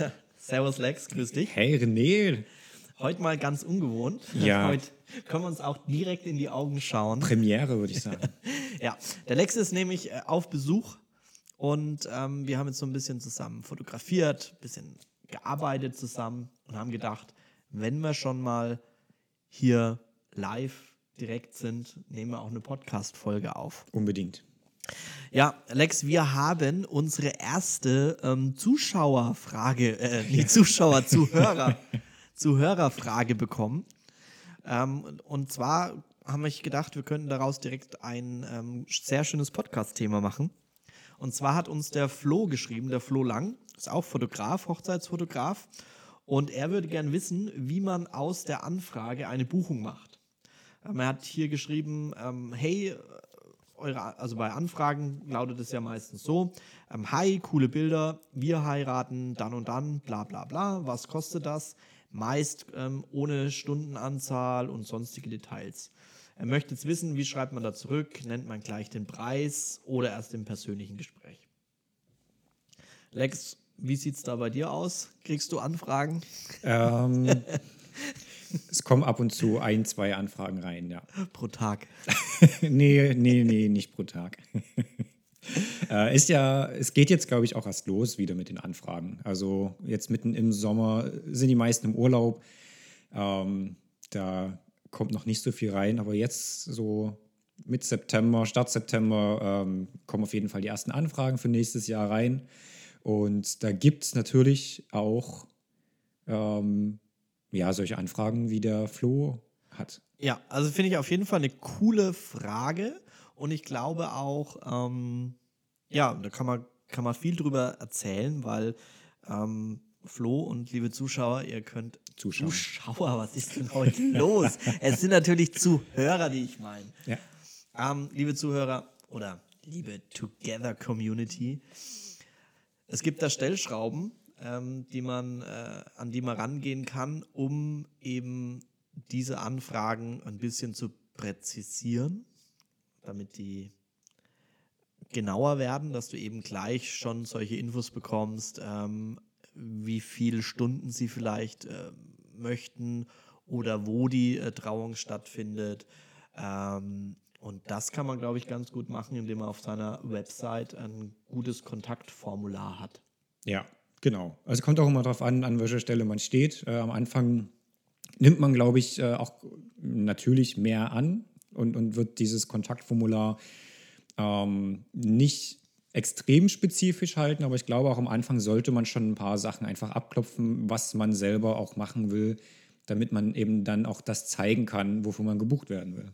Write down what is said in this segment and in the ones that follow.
Servus Lex, grüß dich. Hey René. Heute mal ganz ungewohnt. Ja. Heute können wir uns auch direkt in die Augen schauen. Premiere, würde ich sagen. Ja, der Lex ist nämlich äh, auf Besuch und ähm, wir haben jetzt so ein bisschen zusammen fotografiert, ein bisschen gearbeitet zusammen und haben gedacht, wenn wir schon mal hier live direkt sind, nehmen wir auch eine Podcast-Folge auf. Unbedingt. Ja, Lex, wir haben unsere erste ähm, Zuschauerfrage, äh, nee, Zuschauer, Zuhörer, Zuhörerfrage bekommen. Ähm, und zwar haben wir gedacht, wir könnten daraus direkt ein ähm, sehr schönes Podcast-Thema machen. Und zwar hat uns der Flo geschrieben, der Flo Lang, ist auch Fotograf, Hochzeitsfotograf. Und er würde gern wissen, wie man aus der Anfrage eine Buchung macht. Ähm, er hat hier geschrieben, ähm, hey, eure, also bei Anfragen lautet es ja meistens so: ähm, Hi, coole Bilder, wir heiraten dann und dann, bla bla bla. Was kostet das? Meist ähm, ohne Stundenanzahl und sonstige Details. Er möchte jetzt wissen, wie schreibt man da zurück? Nennt man gleich den Preis oder erst im persönlichen Gespräch? Lex, wie sieht es da bei dir aus? Kriegst du Anfragen? Ähm, es kommen ab und zu ein, zwei Anfragen rein, ja. Pro Tag. nee, nee, nee, nicht pro Tag. äh, ist ja, es geht jetzt, glaube ich, auch erst los wieder mit den Anfragen. Also jetzt mitten im Sommer sind die meisten im Urlaub. Ähm, da kommt noch nicht so viel rein, aber jetzt so mit September, Start September, ähm, kommen auf jeden Fall die ersten Anfragen für nächstes Jahr rein. Und da gibt es natürlich auch ähm, ja, solche Anfragen wie der Flo hat. Ja, also finde ich auf jeden Fall eine coole Frage und ich glaube auch, ähm, ja, da kann man, kann man viel drüber erzählen, weil ähm, Flo und liebe Zuschauer, ihr könnt Zuschauer. Zuschauer, was ist denn heute los? es sind natürlich Zuhörer, die ich meine. Ja. Ähm, liebe Zuhörer oder liebe Together Community, es gibt da Stellschrauben, ähm, die man, äh, an die man rangehen kann, um eben diese Anfragen ein bisschen zu präzisieren, damit die genauer werden, dass du eben gleich schon solche Infos bekommst, ähm, wie viele Stunden sie vielleicht äh, möchten oder wo die äh, Trauung stattfindet. Ähm, und das kann man, glaube ich, ganz gut machen, indem man auf seiner Website ein gutes Kontaktformular hat. Ja, genau. Also kommt auch immer darauf an, an welcher Stelle man steht. Äh, am Anfang nimmt man, glaube ich, äh, auch natürlich mehr an und, und wird dieses Kontaktformular ähm, nicht extrem spezifisch halten, aber ich glaube auch am Anfang sollte man schon ein paar Sachen einfach abklopfen, was man selber auch machen will, damit man eben dann auch das zeigen kann, wofür man gebucht werden will.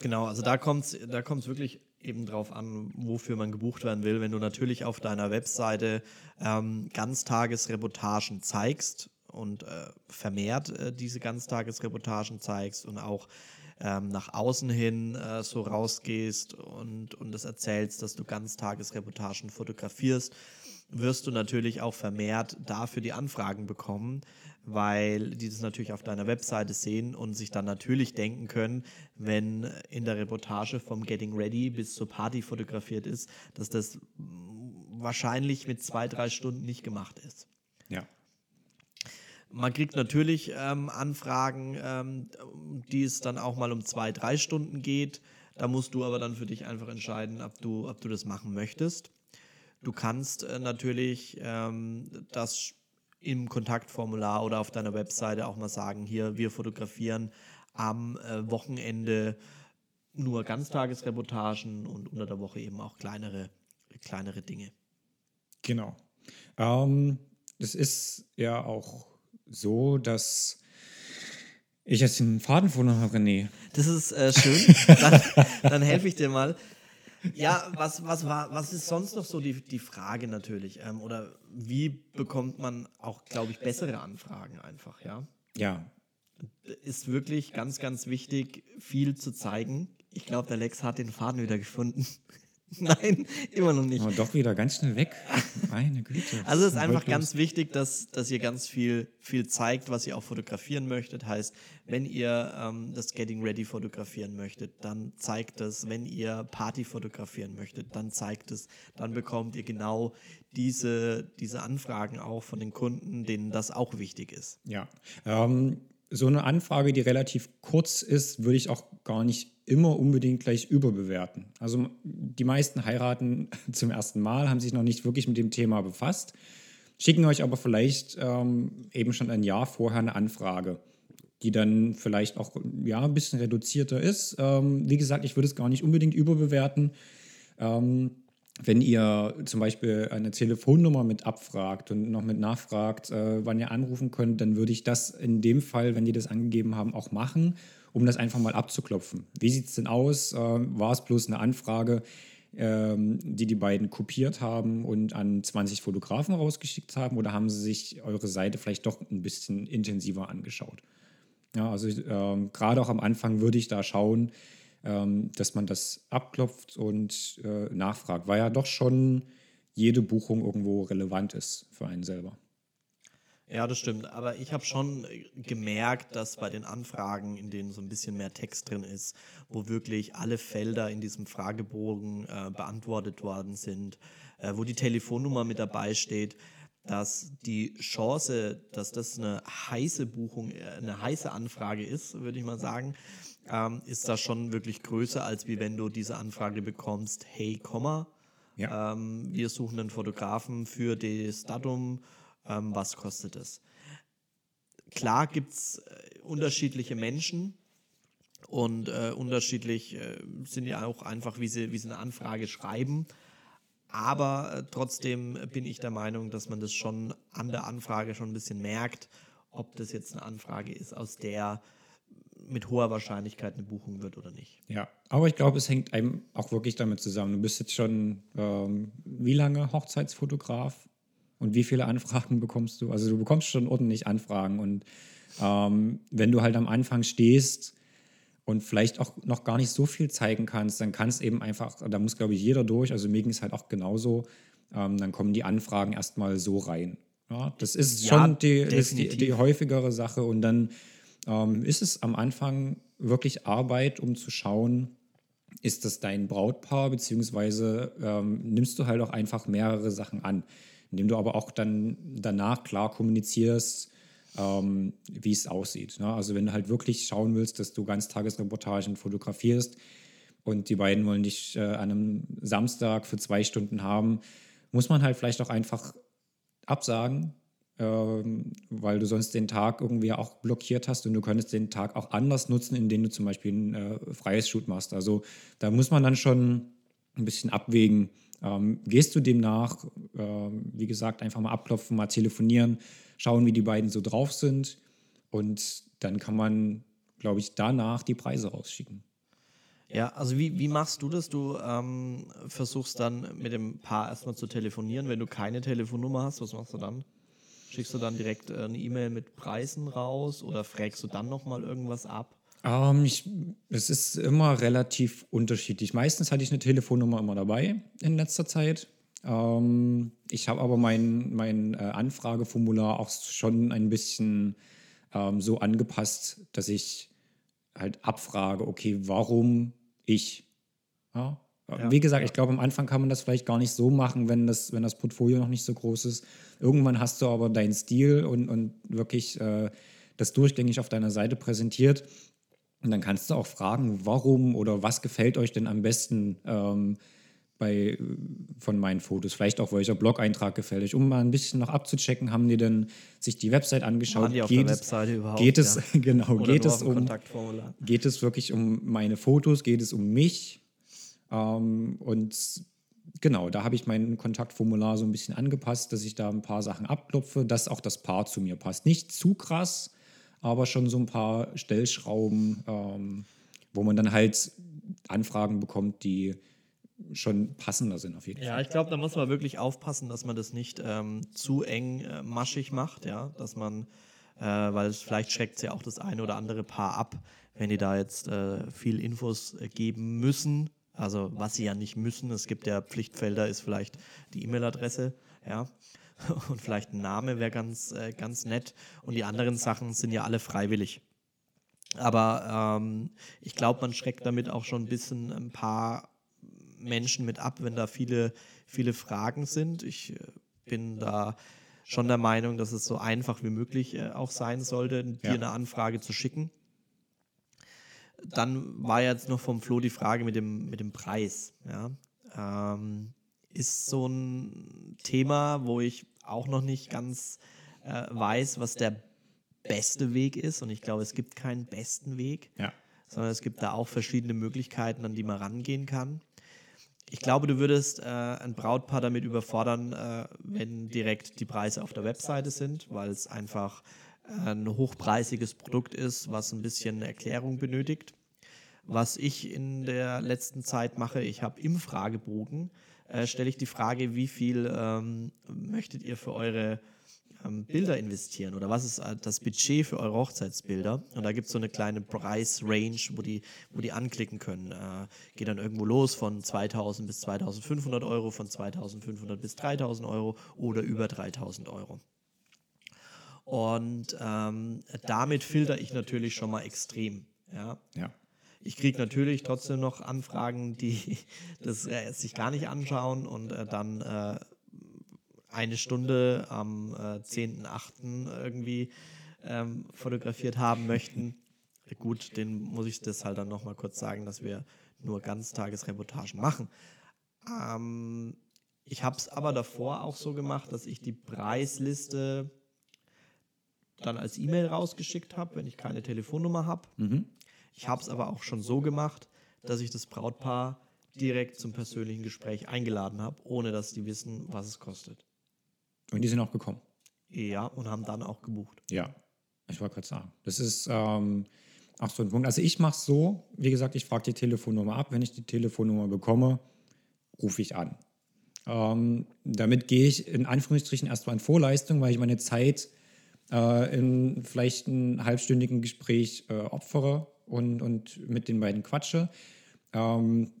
Genau, also da kommt es da kommt's wirklich eben drauf an, wofür man gebucht werden will. Wenn du natürlich auf deiner Webseite ähm, Ganztagesreportagen zeigst und äh, vermehrt äh, diese Ganztagesreportagen zeigst und auch ähm, nach außen hin äh, so rausgehst und, und das erzählst, dass du Ganztagesreportagen fotografierst, wirst du natürlich auch vermehrt dafür die Anfragen bekommen, weil die das natürlich auf deiner Webseite sehen und sich dann natürlich denken können, wenn in der Reportage vom Getting Ready bis zur Party fotografiert ist, dass das wahrscheinlich mit zwei, drei Stunden nicht gemacht ist. Ja. Man kriegt natürlich ähm, Anfragen, ähm, die es dann auch mal um zwei, drei Stunden geht. Da musst du aber dann für dich einfach entscheiden, ob du, ob du das machen möchtest. Du kannst äh, natürlich ähm, das im Kontaktformular oder auf deiner Webseite auch mal sagen, hier, wir fotografieren am äh, Wochenende nur Ganztagesreportagen und unter der Woche eben auch kleinere, kleinere Dinge. Genau. Ähm, es ist ja auch so, dass ich jetzt den Faden vorne habe, René. Das ist äh, schön. Dann, dann helfe ich dir mal. Ja, was, was, war, was ist sonst noch so die, die Frage natürlich? Ähm, oder wie bekommt man auch, glaube ich, bessere Anfragen einfach, ja? Ja. Ist wirklich ganz, ganz wichtig, viel zu zeigen. Ich glaube, der Lex hat den Faden wieder gefunden. Nein, immer noch nicht. Aber doch wieder ganz schnell weg. Meine Güte. Also es ist einfach ganz wichtig, dass, dass ihr ganz viel, viel zeigt, was ihr auch fotografieren möchtet. Heißt, wenn ihr ähm, das Getting Ready fotografieren möchtet, dann zeigt es. Wenn ihr Party fotografieren möchtet, dann zeigt es. Dann bekommt ihr genau diese, diese Anfragen auch von den Kunden, denen das auch wichtig ist. Ja. Ähm, so eine Anfrage, die relativ kurz ist, würde ich auch gar nicht immer unbedingt gleich überbewerten. Also die meisten heiraten zum ersten Mal, haben sich noch nicht wirklich mit dem Thema befasst, schicken euch aber vielleicht ähm, eben schon ein Jahr vorher eine Anfrage, die dann vielleicht auch ja, ein bisschen reduzierter ist. Ähm, wie gesagt, ich würde es gar nicht unbedingt überbewerten. Ähm, wenn ihr zum Beispiel eine Telefonnummer mit abfragt und noch mit nachfragt, äh, wann ihr anrufen könnt, dann würde ich das in dem Fall, wenn die das angegeben haben, auch machen, um das einfach mal abzuklopfen. Wie sieht es denn aus? Äh, war es bloß eine Anfrage, ähm, die die beiden kopiert haben und an 20 Fotografen rausgeschickt haben oder haben sie sich eure Seite vielleicht doch ein bisschen intensiver angeschaut? Ja, also ähm, gerade auch am Anfang würde ich da schauen, ähm, dass man das abklopft und äh, nachfragt, weil ja doch schon jede Buchung irgendwo relevant ist für einen selber. Ja, das stimmt. Aber ich habe schon äh, gemerkt, dass bei den Anfragen, in denen so ein bisschen mehr Text drin ist, wo wirklich alle Felder in diesem Fragebogen äh, beantwortet worden sind, äh, wo die Telefonnummer mit dabei steht, dass die Chance, dass das eine heiße Buchung, äh, eine heiße Anfrage ist, würde ich mal sagen, ähm, ist da schon wirklich größer, als wie wenn du diese Anfrage bekommst, hey, Komma, Ja. ähm, wir suchen einen Fotografen für das Datum, ähm, was kostet es? Klar gibt es äh, unterschiedliche Menschen und äh, unterschiedlich äh, sind ja auch einfach, wie sie, wie sie eine Anfrage schreiben. Aber äh, trotzdem bin ich der Meinung, dass man das schon an der Anfrage schon ein bisschen merkt, ob das jetzt eine Anfrage ist, aus der mit hoher Wahrscheinlichkeit eine Buchung wird oder nicht. Ja, aber ich glaube, es hängt einem auch wirklich damit zusammen. Du bist jetzt schon ähm, wie lange Hochzeitsfotograf und wie viele Anfragen bekommst du? Also du bekommst schon ordentlich Anfragen und ähm, wenn du halt am Anfang stehst und vielleicht auch noch gar nicht so viel zeigen kannst, dann kannst eben einfach, da muss glaube ich jeder durch, also mir ging es halt auch genauso, ähm, dann kommen die Anfragen erstmal so rein. Ja, das ist Ja, schon die, die, die häufigere Sache und dann ähm, ist es am Anfang wirklich Arbeit, um zu schauen, ist das dein Brautpaar, beziehungsweise ähm, nimmst du halt auch einfach mehrere Sachen an, indem du aber auch dann danach klar kommunizierst, ähm, wie es aussieht. Ne? Also wenn du halt wirklich schauen willst, dass du Ganztagesreportagen fotografierst und die beiden wollen dich äh, an einem Samstag für zwei Stunden haben, muss man halt vielleicht auch einfach absagen, weil du sonst den Tag irgendwie auch blockiert hast und du könntest den Tag auch anders nutzen, indem du zum Beispiel ein äh, freies Shoot machst. Also da muss man dann schon ein bisschen abwägen. Ähm, gehst du dem nach? Ähm, wie gesagt, einfach mal abklopfen, mal telefonieren, schauen, wie die beiden so drauf sind und dann kann man, glaube ich, danach die Preise rausschicken. Ja, also wie, wie machst du das? Du ähm, versuchst dann mit dem Paar erstmal zu telefonieren. Wenn du keine Telefonnummer hast, was machst du dann? Schickst du dann direkt äh, eine E-Mail mit Preisen raus oder fragst du dann nochmal irgendwas ab? Ähm, ich, es ist immer relativ unterschiedlich. Meistens hatte ich eine Telefonnummer immer dabei in letzter Zeit. Ähm, ich habe aber mein, mein äh, Anfrageformular auch schon ein bisschen ähm, so angepasst, dass ich halt abfrage, okay, warum ich? Ja? Ja. Wie gesagt, ich glaube, am Anfang kann man das vielleicht gar nicht so machen, wenn das, wenn das Portfolio noch nicht so groß ist. Irgendwann hast du aber deinen Stil und, und wirklich äh, das durchgängig auf deiner Seite präsentiert. Und dann kannst du auch fragen, warum oder was gefällt euch denn am besten ähm, bei, von meinen Fotos? Vielleicht auch welcher Blog-Eintrag gefällt euch, um mal ein bisschen noch abzuchecken, haben die denn sich die Website angeschaut? Waren die auf geht der es, Webseite überhaupt? Geht es, ja. genau, Oder geht es um, geht es wirklich um meine Fotos, geht es um mich? Ähm, und genau, da habe ich mein Kontaktformular so ein bisschen angepasst, dass ich da ein paar Sachen abklopfe, dass auch das Paar zu mir passt. Nicht zu krass, aber schon so ein paar Stellschrauben, ähm, wo man dann halt Anfragen bekommt, die schon passender sind auf jeden Fall. Ja, ich glaube, da muss man wirklich aufpassen, dass man das nicht ähm, zu eng äh, maschig macht, ja, dass man, äh, weil es, vielleicht schreckt ja auch das eine oder andere Paar ab, wenn die da jetzt äh, viel Infos äh, geben müssen, Also was sie ja nicht müssen, es gibt ja Pflichtfelder, ist vielleicht die E-Mail-Adresse, ja. Und vielleicht ein Name wäre ganz, äh, ganz nett. Und die anderen Sachen sind ja alle freiwillig. Aber ähm, ich glaube, man schreckt damit auch schon ein bisschen ein paar Menschen mit ab, wenn da viele, viele Fragen sind. Ich äh, bin da schon der Meinung, dass es so einfach wie möglich äh, auch sein sollte, dir ja. eine Anfrage zu schicken. Dann war jetzt noch vom Flo die Frage mit dem, mit dem Preis. Ja. Ähm, ist so ein Thema, wo ich auch noch nicht ganz äh, weiß, was der beste Weg ist. Und ich glaube, es gibt keinen besten Weg, ja. sondern es gibt da auch verschiedene Möglichkeiten, an die man rangehen kann. Ich glaube, du würdest äh, ein Brautpaar damit überfordern, äh, wenn direkt die Preise auf der Webseite sind, weil es einfach ein hochpreisiges Produkt ist, was ein bisschen Erklärung benötigt. Was ich in der letzten Zeit mache, ich habe im Fragebogen, äh, stelle ich die Frage, wie viel ähm, möchtet ihr für eure ähm, Bilder investieren oder was ist äh, das Budget für eure Hochzeitsbilder? Und da gibt es so eine kleine Preis-Range, wo die, wo die anklicken können. Äh, geht dann irgendwo los von 2000 bis 2500 Euro, von 2500 bis 3000 Euro oder über 3000 Euro. Und ähm, damit filter ich natürlich schon mal extrem. Ja. ja. Ich kriege natürlich trotzdem noch Anfragen, die das äh, sich gar nicht anschauen und äh, dann äh, eine Stunde am äh, 10.8. irgendwie ähm, fotografiert haben möchten. Gut, den muss ich das halt dann nochmal kurz sagen, dass wir nur Ganztagesreportagen machen. Ähm, ich habe es aber davor auch so gemacht, dass ich die Preisliste dann als E-Mail rausgeschickt habe, wenn ich keine Telefonnummer habe. Mhm. Ich habe es aber auch schon so gemacht, dass ich das Brautpaar direkt zum persönlichen Gespräch eingeladen habe, ohne dass die wissen, was es kostet. Und die sind auch gekommen. Ja, und haben dann auch gebucht. Ja, ich wollte gerade sagen. Das ist ähm, auch so ein Punkt. Also ich mache es so, wie gesagt, ich frage die Telefonnummer ab. Wenn ich die Telefonnummer bekomme, rufe ich an. Ähm, damit gehe ich in Anführungsstrichen erstmal in Vorleistung, weil ich meine Zeit äh, in vielleicht einem halbstündigen Gespräch äh, opfere und, und mit den beiden quatsche. Ähm,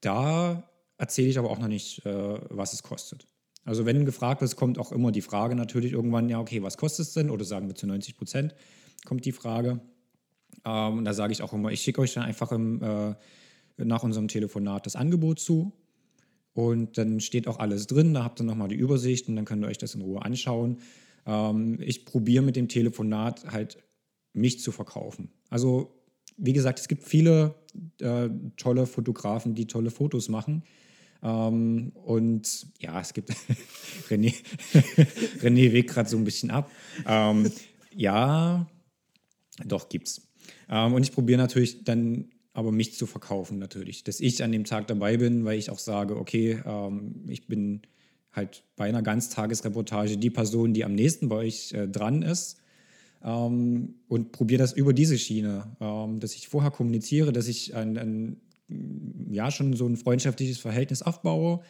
da erzähle ich aber auch noch nicht, äh, was es kostet. Also wenn gefragt ist, kommt auch immer die Frage natürlich irgendwann, ja, okay, was kostet es denn? Oder sagen wir zu 90 Prozent kommt die Frage. Ähm, und da sage ich auch immer, ich schicke euch dann einfach im, äh, nach unserem Telefonat das Angebot zu. Und dann steht auch alles drin, da habt ihr nochmal die Übersicht und dann könnt ihr euch das in Ruhe anschauen. Ähm, ich probiere mit dem Telefonat halt mich zu verkaufen. Also wie gesagt, es gibt viele äh, tolle Fotografen, die tolle Fotos machen. Ähm, und ja, es gibt René, René weg gerade so ein bisschen ab. Ähm, ja, doch gibt's. Ähm, und ich probiere natürlich dann aber mich zu verkaufen natürlich, dass ich an dem Tag dabei bin, weil ich auch sage, okay, ähm, ich bin halt bei einer Ganztagesreportage die Person, die am nächsten bei euch äh, dran ist ähm, und probiere das über diese Schiene, ähm, dass ich vorher kommuniziere, dass ich ein, ein, ja schon so ein freundschaftliches Verhältnis aufbaue,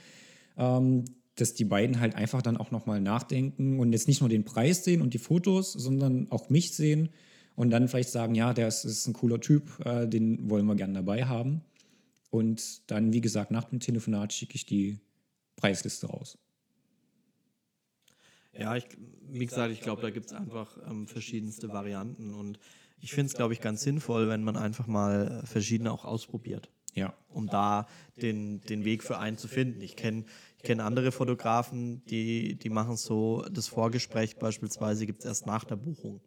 ähm, dass die beiden halt einfach dann auch nochmal nachdenken und jetzt nicht nur den Preis sehen und die Fotos, sondern auch mich sehen und dann vielleicht sagen, ja, der ist, ist ein cooler Typ, äh, den wollen wir gerne dabei haben. Und dann, wie gesagt, nach dem Telefonat schicke ich die Preisliste raus. Ja, ich, wie gesagt, ich glaube, da gibt es einfach ähm, verschiedenste Varianten und ich finde es, glaube ich, ganz sinnvoll, wenn man einfach mal äh, verschiedene auch ausprobiert. Ja. Um da den, den Weg für einen zu finden. Ich kenne ich kenn andere Fotografen, die, die machen so, das Vorgespräch beispielsweise gibt es erst nach der Buchung.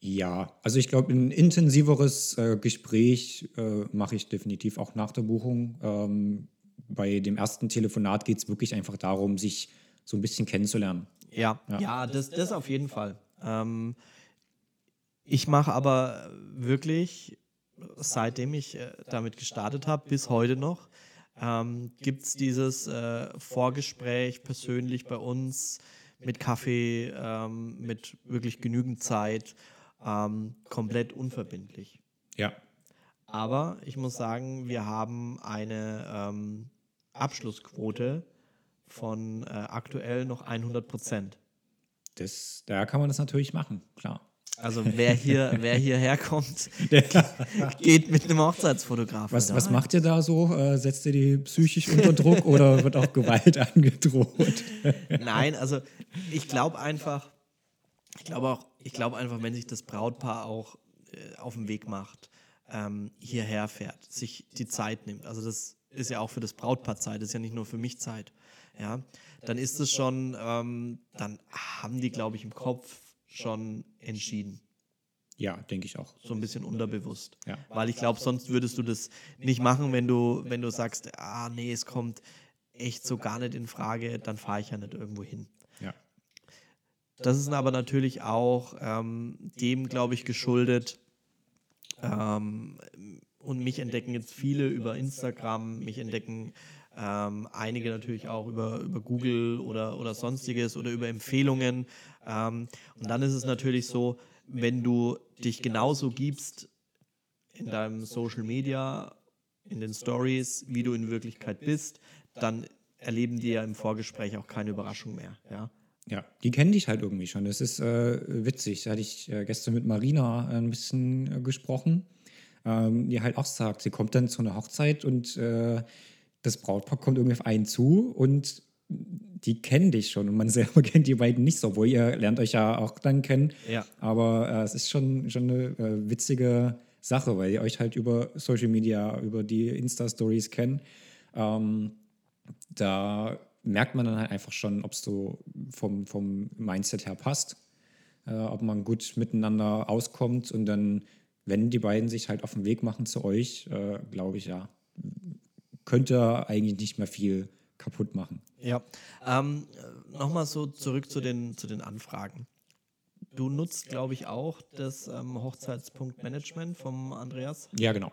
Ja, also ich glaube, ein intensiveres äh, Gespräch äh, mache ich definitiv auch nach der Buchung. Ähm, bei dem ersten Telefonat geht es wirklich einfach darum, sich so ein bisschen kennenzulernen. Ja, ja, ja das, das auf jeden Fall. Ähm, ich mache aber wirklich, seitdem ich äh, damit gestartet habe, bis heute noch, ähm, gibt es dieses äh, Vorgespräch persönlich bei uns mit Kaffee, ähm, mit wirklich genügend Zeit, ähm, komplett unverbindlich. Ja. Aber ich muss sagen, wir haben eine ähm, Abschlussquote von äh, aktuell noch 100 Prozent. Das, da kann man das natürlich machen, klar. Also wer hier, wer hierher kommt, geht mit einem Hochzeitsfotografen. Was, was macht ihr da so? Äh, setzt ihr die psychisch unter Druck oder wird auch Gewalt angedroht? Nein, also ich glaube einfach, ich glaube auch, ich glaube einfach, wenn sich das Brautpaar auch äh, auf den Weg macht, ähm, hierher fährt, sich die Zeit nimmt. Also das ist ja auch für das Brautpaar Zeit, das ist ja nicht nur für mich Zeit. Ja, dann ist es schon, ähm, dann haben die, glaube ich, im Kopf schon entschieden. Ja, denke ich auch. So ein bisschen unterbewusst. Ja. Weil ich glaube, sonst würdest du das nicht machen, wenn du, wenn du sagst, ah nee, es kommt echt so gar nicht in Frage, dann fahre ich ja nicht irgendwo hin. Ja. Das ist aber natürlich auch ähm, dem, glaube ich, geschuldet. Ähm, und mich entdecken jetzt viele über Instagram, mich entdecken ähm, einige natürlich auch über, über Google oder, oder sonstiges oder über Empfehlungen. Ähm, und dann ist es natürlich so, wenn du dich genauso gibst in deinem Social Media, in den Stories, wie du in Wirklichkeit bist, dann erleben die ja im Vorgespräch auch keine Überraschung mehr. Ja. Ja, die kennen dich halt irgendwie schon. Das ist äh, witzig. Da hatte ich äh, gestern mit Marina ein bisschen äh, gesprochen, ähm, die halt auch sagt, sie kommt dann zu einer Hochzeit und äh, das Brautpaar kommt irgendwie auf einen zu und die kennen dich schon und man selber kennt die beiden nicht so, obwohl ihr lernt euch ja auch dann kennen. Ja. Aber äh, es ist schon, schon eine äh, witzige Sache, weil ihr euch halt über Social Media, über die Insta-Stories kennt. Ähm, da merkt man dann halt einfach schon, ob es so vom, vom Mindset her passt, äh, ob man gut miteinander auskommt und dann, wenn die beiden sich halt auf den Weg machen zu euch, äh, glaube ich ja, könnte eigentlich nicht mehr viel kaputt machen. Ja. Ähm, Nochmal so zurück zu den, zu den Anfragen. Du nutzt, glaube ich, auch das ähm, Hochzeitspunktmanagement vom Andreas. Ja, genau.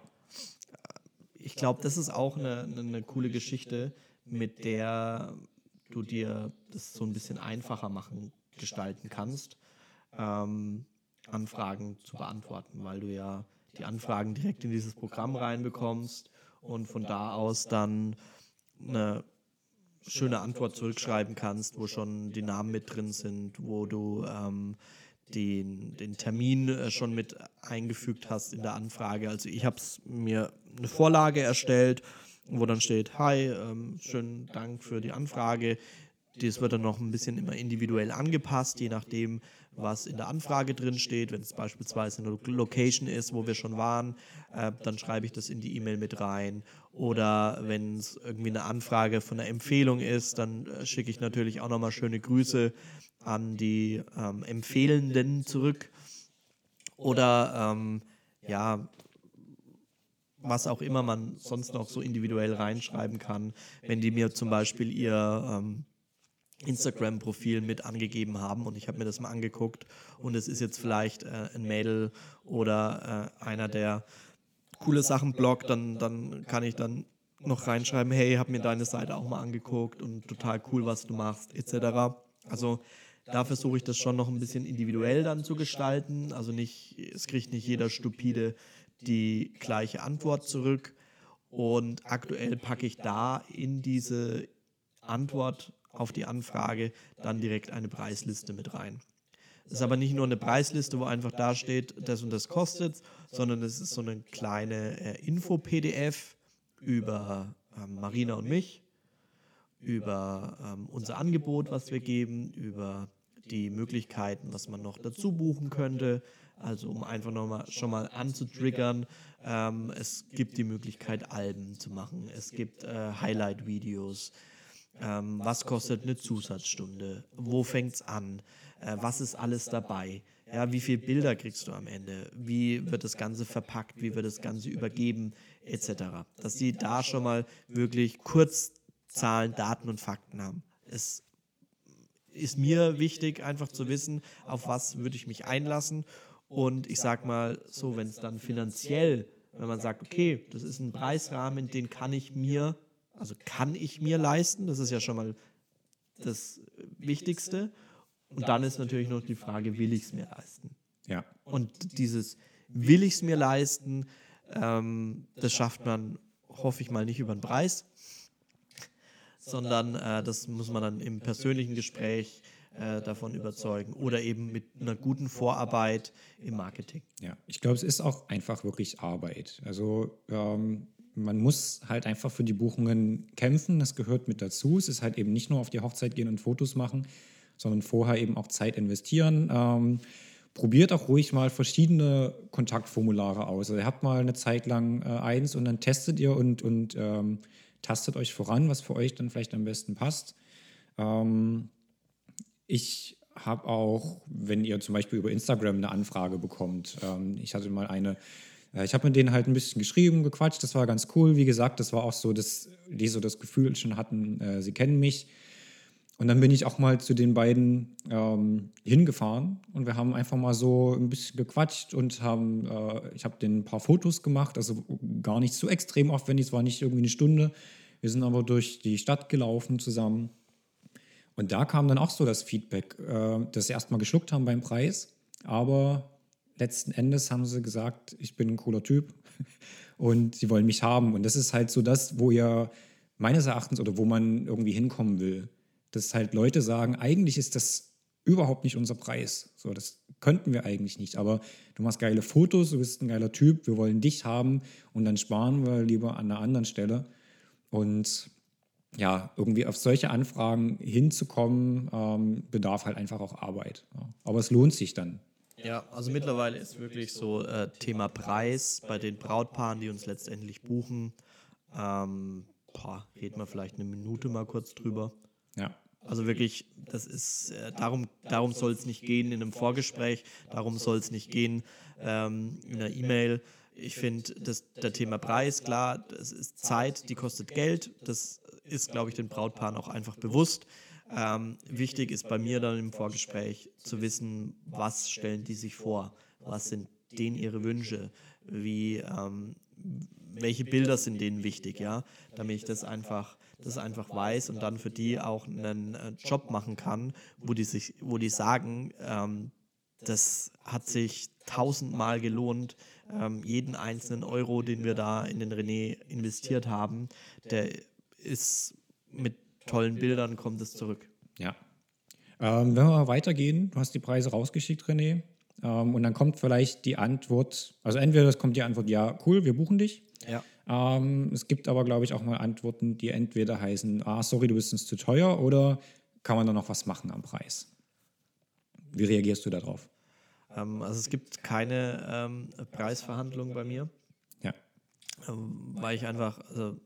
Ich glaube, das ist auch eine, eine, eine coole Geschichte, mit der du dir das so ein bisschen einfacher machen, gestalten kannst, ähm, Anfragen zu beantworten, weil du ja die Anfragen direkt in dieses Programm reinbekommst und von da aus dann eine schöne Antwort zurückschreiben kannst, wo schon die Namen mit drin sind, wo du ähm, den, den Termin äh, schon mit eingefügt hast in der Anfrage. Also ich habe mir eine Vorlage erstellt, wo dann steht, hi, ähm, schönen Dank für die Anfrage. Das wird dann noch ein bisschen immer individuell angepasst, je nachdem, was in der Anfrage drin steht. Wenn es beispielsweise eine Location ist, wo wir schon waren, äh, dann schreibe ich das in die E-Mail mit rein. Oder wenn es irgendwie eine Anfrage von einer Empfehlung ist, dann äh, schicke ich natürlich auch nochmal schöne Grüße an die ähm, Empfehlenden zurück. Oder ähm, ja, was auch immer man sonst noch so individuell reinschreiben kann, wenn die mir zum Beispiel ihr ähm, Instagram-Profil mit angegeben haben und ich habe mir das mal angeguckt und es ist jetzt vielleicht äh, ein Mädel oder äh, einer, der coole Sachen bloggt, dann, dann kann ich dann noch reinschreiben, hey, hab mir deine Seite auch mal angeguckt und total cool, was du machst, etc. Also da versuche ich das schon noch ein bisschen individuell dann zu gestalten. Also nicht, es kriegt nicht jeder stupide die gleiche Antwort zurück. Und aktuell packe ich da in diese Antwort auf die Anfrage dann direkt eine Preisliste mit rein. Es ist aber nicht nur eine Preisliste, wo einfach da steht, das und das kostet, sondern es ist so eine kleine äh, Info-PDF über ähm, Marina und mich, über ähm, unser Angebot, was wir geben, über die Möglichkeiten, was man noch dazu buchen könnte. Also um einfach nochmal schon mal anzutriggern, ähm, es gibt die Möglichkeit, Alben zu machen. Es gibt äh, Highlight-Videos. Ähm, was kostet eine Zusatzstunde? Wo fängt es an? Äh, was ist alles dabei? Ja, wie viele Bilder kriegst du am Ende? Wie wird das Ganze verpackt? Wie wird das Ganze übergeben? Etc. Dass die da schon mal wirklich kurz Zahlen, Daten und Fakten haben. Es ist mir wichtig, einfach zu wissen, auf was würde ich mich einlassen. Und ich sag mal so, wenn es dann finanziell, wenn man sagt, okay, das ist ein Preisrahmen, den kann ich mir also kann ich mir leisten? Das ist ja schon mal das Wichtigste. Und dann ist natürlich noch die Frage, will ich es mir leisten? Ja. Und dieses will ich es mir leisten, ähm, das schafft man, hoffe ich mal, nicht über den Preis, sondern äh, das muss man dann im persönlichen Gespräch äh, davon überzeugen oder eben mit einer guten Vorarbeit im Marketing. Ja, ich glaube, es ist auch einfach wirklich Arbeit. Also ähm, man muss halt einfach für die Buchungen kämpfen, das gehört mit dazu. Es ist halt eben nicht nur auf die Hochzeit gehen und Fotos machen, sondern vorher eben auch Zeit investieren. Ähm, probiert auch ruhig mal verschiedene Kontaktformulare aus. Also ihr habt mal eine Zeit lang äh, eins und dann testet ihr und, und ähm, tastet euch voran, was für euch dann vielleicht am besten passt. Ähm, ich habe auch, wenn ihr zum Beispiel über Instagram eine Anfrage bekommt, ähm, ich hatte mal eine, ich habe mit denen halt ein bisschen geschrieben, gequatscht, das war ganz cool. Wie gesagt, das war auch so, dass die so das Gefühl schon hatten, äh, sie kennen mich. Und dann bin ich auch mal zu den beiden ähm, hingefahren und wir haben einfach mal so ein bisschen gequatscht und haben, äh, ich habe denen ein paar Fotos gemacht, also gar nicht so extrem aufwendig, es war nicht irgendwie eine Stunde. Wir sind aber durch die Stadt gelaufen zusammen und da kam dann auch so das Feedback, äh, dass sie erstmal geschluckt haben beim Preis, aber letzten Endes haben sie gesagt, ich bin ein cooler Typ und sie wollen mich haben. Und das ist halt so das, wo ihr meines Erachtens oder wo man irgendwie hinkommen will. Dass halt Leute sagen, eigentlich ist das überhaupt nicht unser Preis. So, das könnten wir eigentlich nicht. Aber du machst geile Fotos, du bist ein geiler Typ, wir wollen dich haben und dann sparen wir lieber an einer anderen Stelle. Und ja, irgendwie auf solche Anfragen hinzukommen, ähm, bedarf halt einfach auch Arbeit. Ja. Aber es lohnt sich dann. Ja, also mittlerweile ist wirklich so äh, Thema Preis bei den Brautpaaren, die uns letztendlich buchen. Ähm, boah, reden wir vielleicht eine Minute mal kurz drüber. Ja. Also wirklich, das ist, äh, darum, darum soll es nicht gehen in einem Vorgespräch, darum soll es nicht gehen ähm, in einer E-Mail. Ich finde, der Thema Preis, klar, das ist Zeit, die kostet Geld. Das ist, glaube ich, den Brautpaaren auch einfach bewusst. Ähm, wichtig ist bei mir dann im Vorgespräch zu wissen, was stellen die sich vor, was sind denen ihre Wünsche, wie, ähm, welche Bilder sind denen wichtig, ja, damit ich das einfach, das einfach weiß und dann für die auch einen äh, Job machen kann, wo die sich, wo die sagen, ähm, das hat sich tausendmal gelohnt, ähm, jeden einzelnen Euro, den wir da in den René investiert haben, der ist mit tollen Bildern kommt es zurück. Ja. Ähm, wenn wir weitergehen, du hast die Preise rausgeschickt, René, ähm, und dann kommt vielleicht die Antwort, also entweder es kommt die Antwort, ja, cool, wir buchen dich. Ja. Ähm, es gibt aber, glaube ich, auch mal Antworten, die entweder heißen, ah, sorry, du bist uns zu teuer, oder kann man da noch was machen am Preis? Wie reagierst du darauf? Ähm, also es gibt keine ähm, Preisverhandlungen bei mir. Ja. Ähm, weil ich einfach, also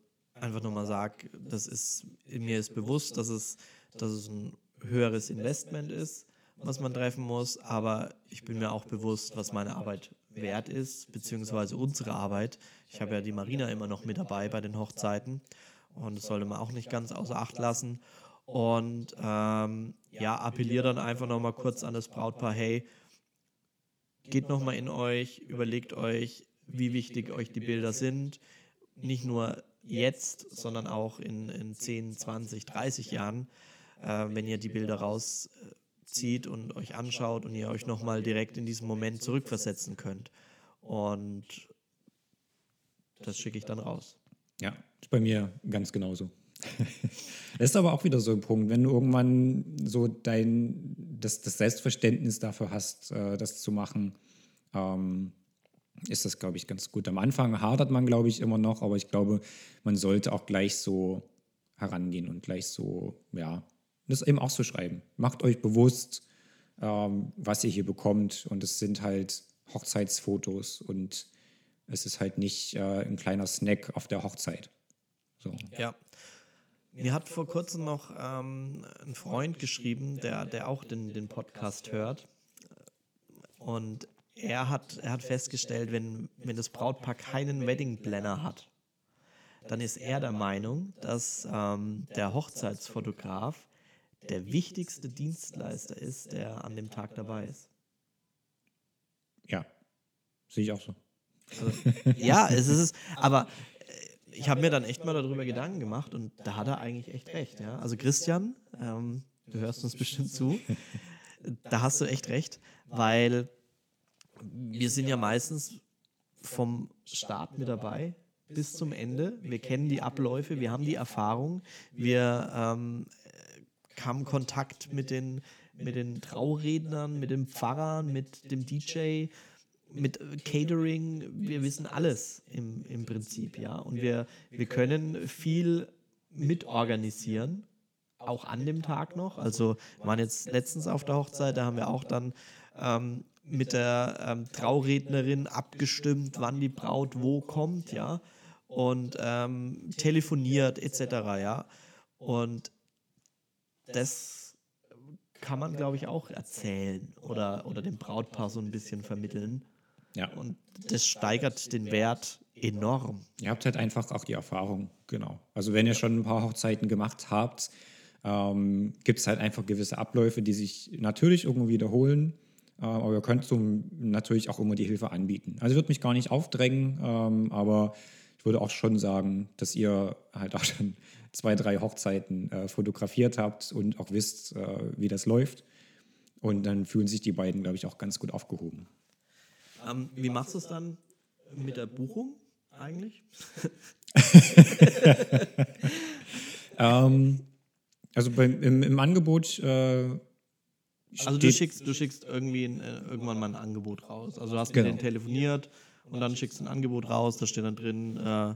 einfach nur mal sage, das ist, mir ist bewusst, dass es, dass es ein höheres Investment ist, was man treffen muss, aber ich bin mir auch bewusst, was meine Arbeit wert ist, beziehungsweise unsere Arbeit. Ich habe ja die Marina immer noch mit dabei bei den Hochzeiten und das sollte man auch nicht ganz außer Acht lassen. Und ähm, ja, appelliere dann einfach nochmal kurz an das Brautpaar, hey, geht nochmal in euch, überlegt euch, wie wichtig euch die Bilder sind. Nicht nur jetzt, sondern auch in, in 10, 20, 30 Jahren, äh, wenn ihr die Bilder rauszieht und euch anschaut und ihr euch nochmal direkt in diesen Moment zurückversetzen könnt. Und das schicke ich dann raus. Ja, ist bei mir ganz genauso. das ist aber auch wieder so ein Punkt, wenn du irgendwann so dein, das, das Selbstverständnis dafür hast, äh, das zu machen, ähm, ist das, glaube ich, ganz gut. Am Anfang hadert man, glaube ich, immer noch, aber ich glaube, man sollte auch gleich so herangehen und gleich so, ja, das eben auch so schreiben. Macht euch bewusst, ähm, was ihr hier bekommt und es sind halt Hochzeitsfotos und es ist halt nicht äh, ein kleiner Snack auf der Hochzeit. So. Ja. Mir hat vor kurzem noch ähm, ein Freund geschrieben, der, der auch den, den Podcast hört. Und er hat, er hat festgestellt, wenn, wenn das Brautpaar keinen Wedding Planner hat, dann ist er der Meinung, dass ähm, der Hochzeitsfotograf der wichtigste Dienstleister ist, der an dem Tag dabei ist. Ja, sehe ich auch so. Also, ja, es ist, aber äh, ich habe mir dann echt mal darüber Gedanken gemacht und da hat er eigentlich echt recht. Ja? Also Christian, ähm, du hörst uns bestimmt zu, da hast du echt recht, weil wir sind ja meistens vom Start mit dabei bis zum Ende. Wir kennen die Abläufe, wir haben die Erfahrung, wir ähm, kam Kontakt mit den, mit den Traurednern, mit dem Pfarrer, mit dem DJ, mit Catering. Wir wissen alles im, im Prinzip, ja. Und wir, wir können viel mitorganisieren, auch an dem Tag noch. Also wir waren jetzt letztens auf der Hochzeit, da haben wir auch dann ähm, mit der ähm, Traurednerin abgestimmt, wann die Braut wo kommt, ja, und ähm, telefoniert etc., ja. Und das kann man, glaube ich, auch erzählen oder, oder dem Brautpaar so ein bisschen vermitteln. Ja. Und das steigert den Wert enorm. Ihr habt halt einfach auch die Erfahrung, genau. Also wenn ihr schon ein paar Hochzeiten gemacht habt, ähm, gibt es halt einfach gewisse Abläufe, die sich natürlich irgendwo wiederholen. Äh, aber ihr könnt so natürlich auch immer die Hilfe anbieten. Also ich würde mich gar nicht aufdrängen, ähm, aber ich würde auch schon sagen, dass ihr halt auch schon zwei, drei Hochzeiten äh, fotografiert habt und auch wisst, äh, wie das läuft. Und dann fühlen sich die beiden, glaube ich, auch ganz gut aufgehoben. Ähm, wie machst du es dann mit der Buchung eigentlich? ähm, also beim, im, im Angebot. Äh, also du schickst, du schickst irgendwie ein, äh, irgendwann mal ein Angebot raus. Also du hast genau. mit denen telefoniert und dann schickst du ein Angebot raus, da steht dann drin äh,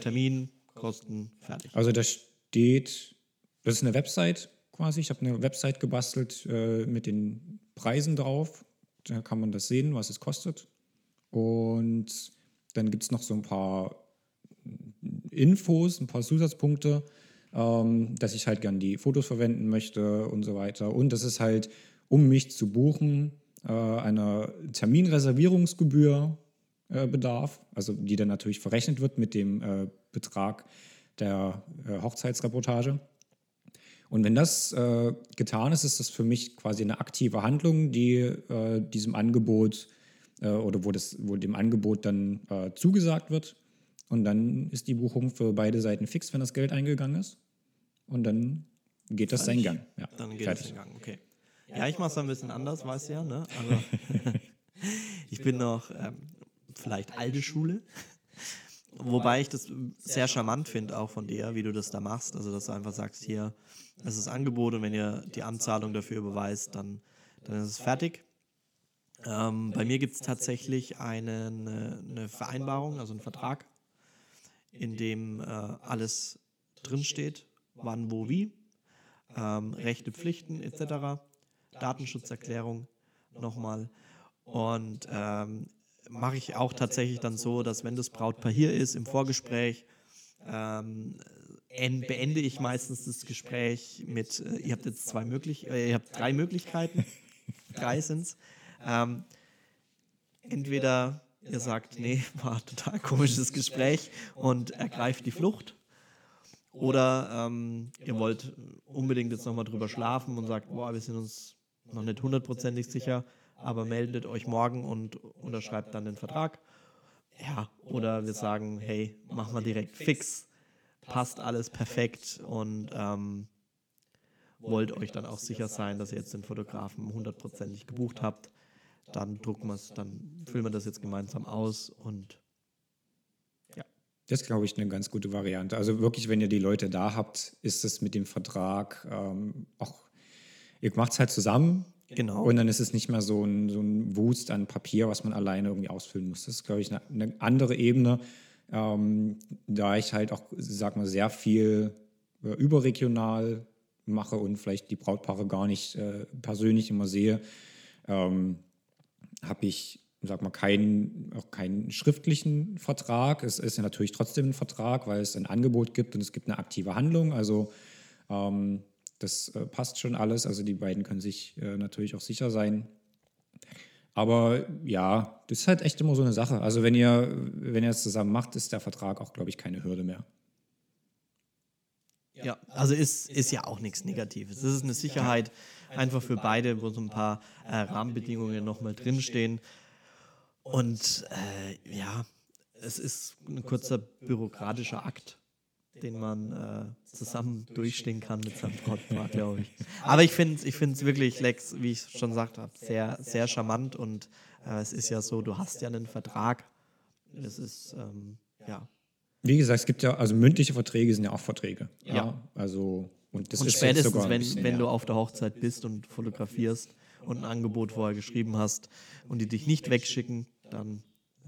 Termin, Kosten, fertig. Also da steht, das ist eine Website quasi. Ich habe eine Website gebastelt äh, mit den Preisen drauf. Da kann man das sehen, was es kostet. Und dann gibt es noch so ein paar Infos, ein paar Zusatzpunkte, ähm, dass ich halt gern die Fotos verwenden möchte und so weiter. Und das ist halt, um mich zu buchen, äh, einer Terminreservierungsgebühr äh, bedarf, also die dann natürlich verrechnet wird mit dem äh, Betrag der äh, Hochzeitsreportage. Und wenn das äh, getan ist, ist das für mich quasi eine aktive Handlung, die äh, diesem Angebot äh, oder wo, das, wo dem Angebot dann äh, zugesagt wird. Und dann ist die Buchung für beide Seiten fix, wenn das Geld eingegangen ist. Und dann geht das seinen Gang. Ja, dann geht fertig. es seinen Gang, okay. Ja, ich mache es ein bisschen anders, weißt du ja. Ne? Also, ich bin noch ähm, vielleicht alte Schule. Wobei ich das sehr charmant finde, auch von dir, wie du das da machst. Also, dass du einfach sagst, hier, das ist das Angebot und wenn ihr die Anzahlung dafür überweist, dann, dann ist es fertig. Ähm, bei mir gibt es tatsächlich eine, eine, eine, Vereinbarung, also einen Vertrag, in dem äh, alles drinsteht, wann, wo, wie, ähm, Rechte, Pflichten etc., Datenschutzerklärung nochmal. Und ähm, mache ich auch tatsächlich dann so, dass wenn das Brautpaar hier ist im Vorgespräch, ähm, beende ich meistens das Gespräch mit, äh, ihr habt jetzt zwei möglich, äh, ihr habt drei Möglichkeiten, drei sind es. Ähm, entweder ihr sagt, nee, war total komisches Gespräch und ergreift die Flucht. Oder ähm, ihr wollt unbedingt jetzt nochmal drüber schlafen und sagt, boah, wir sind uns noch nicht hundertprozentig sicher, aber meldet euch morgen und unterschreibt dann den Vertrag. Ja, oder wir sagen, hey, machen wir direkt fix, passt alles perfekt und ähm, wollt euch dann auch sicher sein, dass ihr jetzt den Fotografen hundertprozentig gebucht habt. Dann drucken wir es, dann füllen wir das jetzt gemeinsam aus und. Das ist, glaube ich, eine ganz gute Variante. Also wirklich, wenn ihr die Leute da habt, ist es mit dem Vertrag ähm, auch, ihr macht es halt zusammen, Genau. Und dann ist es nicht mehr so ein, so ein Wust an Papier, was man alleine irgendwie ausfüllen muss. Das ist, glaube ich, eine, eine andere Ebene, ähm, da ich halt auch, sag mal, sehr viel äh, überregional mache und vielleicht die Brautpaare gar nicht äh, persönlich immer sehe, ähm, habe ich, sag mal, keinen, auch keinen schriftlichen Vertrag. Es ist ja natürlich trotzdem ein Vertrag, weil es ein Angebot gibt und es gibt eine aktive Handlung. Also ähm, das äh, passt schon alles. Also die beiden können sich äh, natürlich auch sicher sein. Aber ja, das ist halt echt immer so eine Sache. Also wenn ihr, wenn ihr es zusammen macht, ist der Vertrag auch, glaube ich, keine Hürde mehr. Ja, also ist, ist ja auch nichts Negatives. Es ist eine Sicherheit einfach für beide, wo so ein paar äh, Rahmenbedingungen nochmal drinstehen. Und äh, ja, es ist ein kurzer bürokratischer Akt den man äh, zusammen durchstehen kann mit seinem Brautpaar, glaube ich. Aber ich finde es ich wirklich, Lex, wie ich schon gesagt habe, sehr, sehr charmant und äh, es ist ja so, du hast ja einen Vertrag. Es ist, ähm, ja. Wie gesagt, es gibt ja, also mündliche Verträge sind ja auch Verträge. Ja. ja. Also, Und das Und ist spätestens, wenn, bisschen wenn du auf der Hochzeit bist und fotografierst und ein Angebot vorher geschrieben hast und die dich nicht wegschicken, dann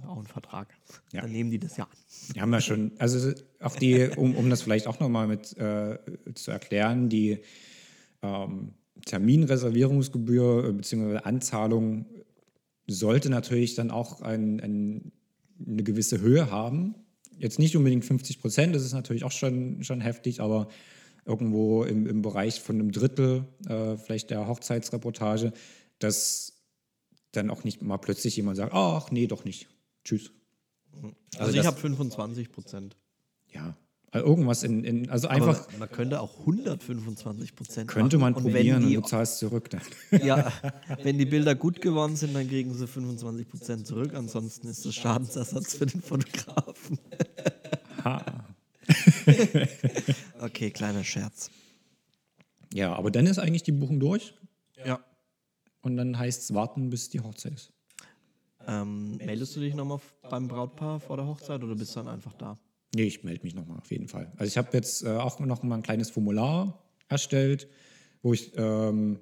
auch ein Vertrag. Ja. Dann nehmen die das ja an. Wir haben ja schon, also auch die, um, um das vielleicht auch nochmal mit äh, zu erklären, die ähm, Terminreservierungsgebühr äh, bzw. Anzahlung sollte natürlich dann auch ein, ein, eine gewisse Höhe haben. Jetzt nicht unbedingt 50 Prozent, das ist natürlich auch schon, schon heftig, aber irgendwo im, im Bereich von einem Drittel äh, vielleicht der Hochzeitsreportage, dass dann auch nicht mal plötzlich jemand sagt, ach nee, doch nicht. Tschüss. Also, ich das- habe 25 Prozent. Ja, also irgendwas in, in also einfach Aber man könnte auch 125 Prozent könnte man und probieren wenn und die, du zahlst zurück dann. ja, wenn die Bilder gut geworden sind, dann kriegen sie 25 Prozent zurück. Ansonsten ist das Schadensersatz für den Fotografen. okay, kleiner Scherz. Ja, aber dann ist eigentlich die Buchung durch Ja. Und dann heißt es warten, bis die Hochzeit ist. Ähm, meldest du dich nochmal beim Brautpaar vor der Hochzeit oder bist du dann einfach da? Nee, ich melde mich nochmal auf jeden Fall. Also ich habe jetzt äh, auch noch mal ein kleines Formular erstellt, wo ich, ähm,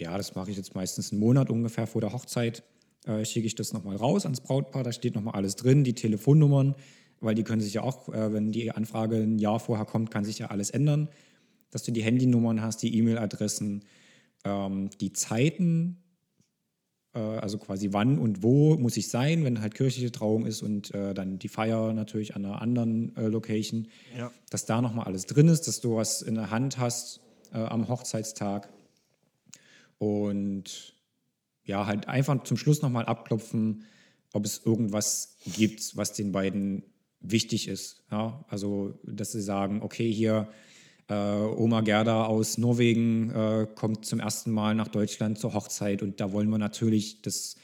ja, das mache ich jetzt meistens einen Monat ungefähr vor der Hochzeit, äh, schicke ich das nochmal raus ans Brautpaar, da steht nochmal alles drin, die Telefonnummern, weil die können sich ja auch, äh, wenn die Anfrage ein Jahr vorher kommt, kann sich ja alles ändern, dass du die Handynummern hast, die E-Mail-Adressen, ähm, die Zeiten, äh, also quasi wann und wo muss ich sein, wenn halt kirchliche Trauung ist und äh, dann die Feier natürlich an einer anderen äh, Location, Ja. dass da nochmal alles drin ist, dass du was in der Hand hast äh, am Hochzeitstag und ja, halt einfach zum Schluss nochmal abklopfen, ob es irgendwas gibt, was den beiden wichtig ist. Ja? Also, dass sie sagen, okay, hier äh, Oma Gerda aus Norwegen äh, kommt zum ersten Mal nach Deutschland zur Hochzeit und da wollen wir natürlich, dass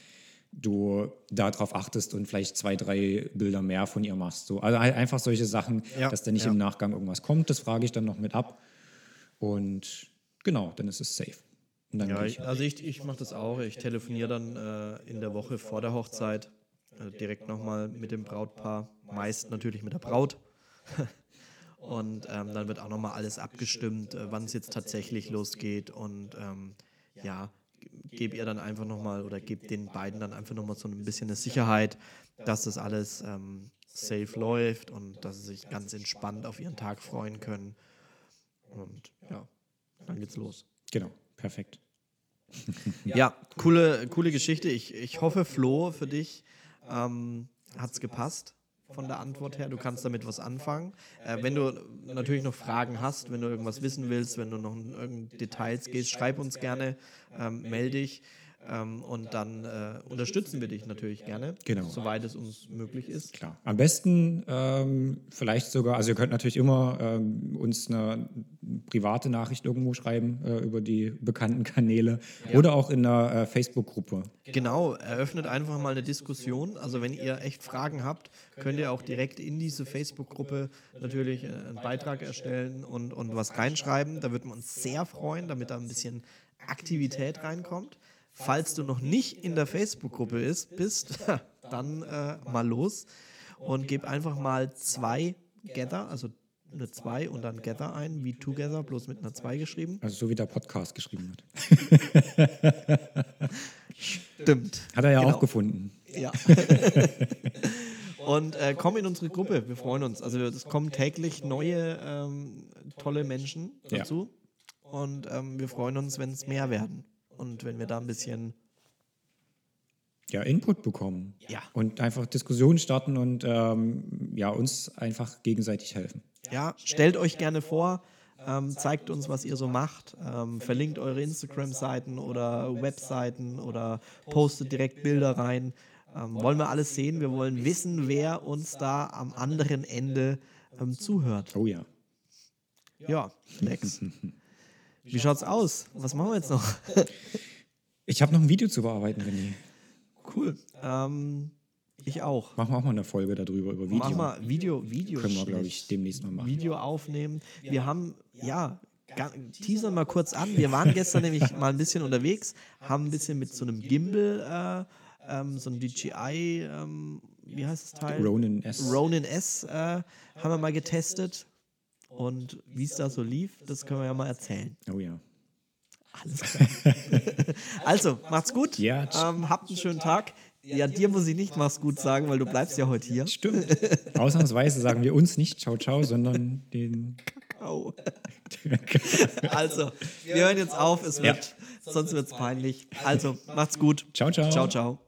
du darauf achtest und vielleicht zwei, drei Bilder mehr von ihr machst. So, also halt einfach solche Sachen, Ja, dass da nicht ja. im Nachgang irgendwas kommt, das frage ich dann noch mit ab. Und genau, dann ist es safe. Ja, ich. also ich, ich mache das auch. Ich telefoniere dann äh, in der Woche vor der Hochzeit äh, direkt nochmal mit dem Brautpaar, meist natürlich mit der Braut. und ähm, dann wird auch nochmal alles abgestimmt, äh, wann es jetzt tatsächlich losgeht. Und ähm, ja, gebe ihr dann einfach nochmal oder gebe den beiden dann einfach nochmal so ein bisschen eine Sicherheit, dass das alles ähm, safe läuft und dass sie sich ganz entspannt auf ihren Tag freuen können. Und ja, dann geht's los. Genau, perfekt. Ja, coole, coole Geschichte. Ich, ich hoffe, Flo, für dich ähm, hat es gepasst von der Antwort her. Du kannst damit was anfangen. Äh, wenn du natürlich noch Fragen hast, wenn du irgendwas wissen willst, wenn du noch in irgendeine Details gehst, schreib uns gerne, ähm, melde dich. Ähm, und dann äh, unterstützen wir dich natürlich gerne, Genau. soweit es uns möglich ist. Klar. Am besten ähm, vielleicht sogar, also ihr könnt natürlich immer ähm, uns eine private Nachricht irgendwo schreiben äh, über die bekannten Kanäle oder auch in der äh, Facebook-Gruppe. Genau, eröffnet einfach mal eine Diskussion. Also wenn ihr echt Fragen habt, könnt ihr auch direkt in diese Facebook-Gruppe natürlich äh, einen Beitrag erstellen und, und was reinschreiben. Da würden wir uns sehr freuen, damit da ein bisschen Aktivität reinkommt. Falls du noch nicht in der Facebook-Gruppe ist, bist, dann äh, mal los und gib einfach mal zwei Gather, also eine 2 und dann Gather ein, wie Together, bloß mit einer 2 geschrieben. Also so wie der Podcast geschrieben wird. Stimmt. Hat er ja Genau. auch gefunden. Ja. Und äh, komm in unsere Gruppe, wir freuen uns. Also es kommen täglich neue ähm, tolle Menschen Ja. dazu. Und ähm, wir freuen uns, wenn es mehr werden. Und wenn wir da ein bisschen, Ja, Input bekommen. Ja. Und einfach Diskussionen starten und ähm, ja, uns einfach gegenseitig helfen. ja, stellt euch gerne vor, ähm, zeigt uns, was ihr so macht, ähm, verlinkt eure Instagram-Seiten oder Webseiten oder postet direkt Bilder rein. Ähm, wollen wir alles sehen? Wir wollen wissen, wer uns da am anderen Ende ähm, zuhört. Oh ja. Ja, Lex. Wie schaut's aus? Was machen wir jetzt noch? Ich habe noch ein Video zu bearbeiten, René. Cool. Ähm, ich auch. Machen wir auch mal eine Folge darüber, über Video. Mach mal Video, Video. Können wir, glaube ich, demnächst mal machen. Video aufnehmen. Wir haben, ja, teasern mal kurz an. Wir waren gestern nämlich mal ein bisschen unterwegs, haben ein bisschen mit so einem Gimbal, äh, ähm, so einem DJI, ähm, wie heißt das Teil? Ronin S. Ronin S äh, haben wir mal getestet. Und wie es da so lief, das können wir ja mal erzählen. Oh ja. Alles klar. also, macht's gut. Ja, ähm, habt einen schönen Tag. Ja, dir muss ich nicht mach's gut sagen, weil du bleibst ja heute hier. Stimmt. Ausnahmsweise sagen wir uns nicht Ciao, ciao, sondern den. Au. Also, wir hören jetzt auf, es wird, sonst wird's peinlich. Also, macht's gut. Ciao, ciao. Ciao, ciao.